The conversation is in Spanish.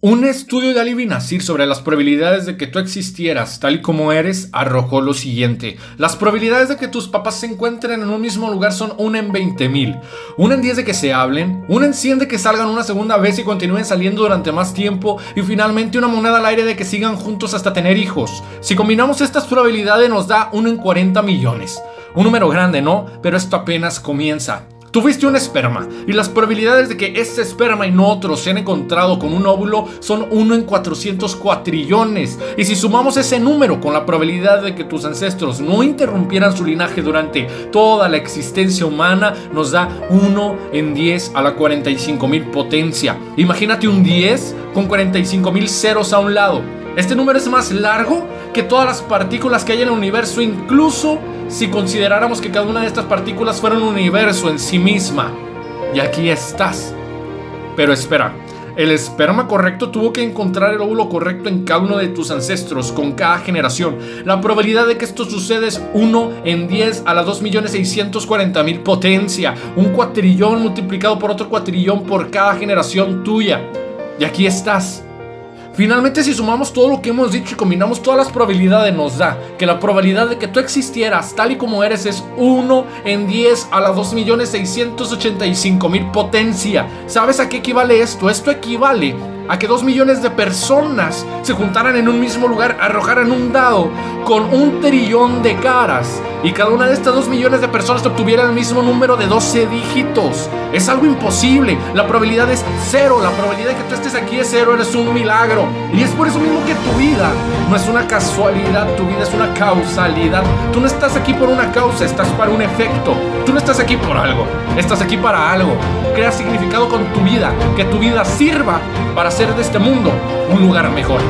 Un estudio de Ali Binazir sobre las probabilidades de que tú existieras tal y como eres arrojó lo siguiente. Las probabilidades de que tus papás se encuentren en un mismo lugar son 1 en 20 mil. 1 en 10 de que se hablen. 1 en 100 de que salgan una segunda vez y continúen saliendo durante más tiempo. Y finalmente una moneda al aire de que sigan juntos hasta tener hijos. Si combinamos estas probabilidades nos da 1 en 40 millones. Un número grande, ¿no? Pero esto apenas comienza. Tuviste un esperma y las probabilidades de que este esperma y no otro sean encontrado con un óvulo son 1 en 400 cuatrillones. Y si sumamos ese número con la probabilidad de que tus ancestros no interrumpieran su linaje durante toda la existencia humana, nos da 1 en 10 a la 45 mil potencia. Imagínate un 10 con 45 mil ceros a un lado. Este número es más largo que todas las partículas que hay en el universo, incluso si consideráramos que cada una de estas partículas fuera un universo en sí misma. Y aquí estás. Pero espera, el esperma correcto tuvo que encontrar el óvulo correcto en cada uno de tus ancestros, con cada generación. La probabilidad de que esto suceda es 1 en 10 a la 2.640.000 potencia. Un cuatrillón multiplicado por otro cuatrillón por cada generación tuya. Y aquí estás. Finalmente, si sumamos todo lo que hemos dicho y combinamos todas las probabilidades, nos da que la probabilidad de que tú existieras tal y como eres es 1 en 10 a la 2.685.000 potencia. ¿Sabes a qué equivale esto? Esto equivale a que dos millones de personas se juntaran en un mismo lugar, arrojaran un dado con un trillón de caras y cada una de estas dos millones de personas obtuviera el mismo número de 12 dígitos. Es algo imposible. La probabilidad es cero. La probabilidad de que tú estés aquí es cero. Eres un milagro. Y es por eso mismo que tu vida no es una casualidad. Tu vida es una causalidad. Tú no estás aquí por una causa, estás para un efecto. Tú no estás aquí por algo. Estás aquí para algo. Crea significado con tu vida. Que tu vida sirva para hacer de este mundo un lugar mejor.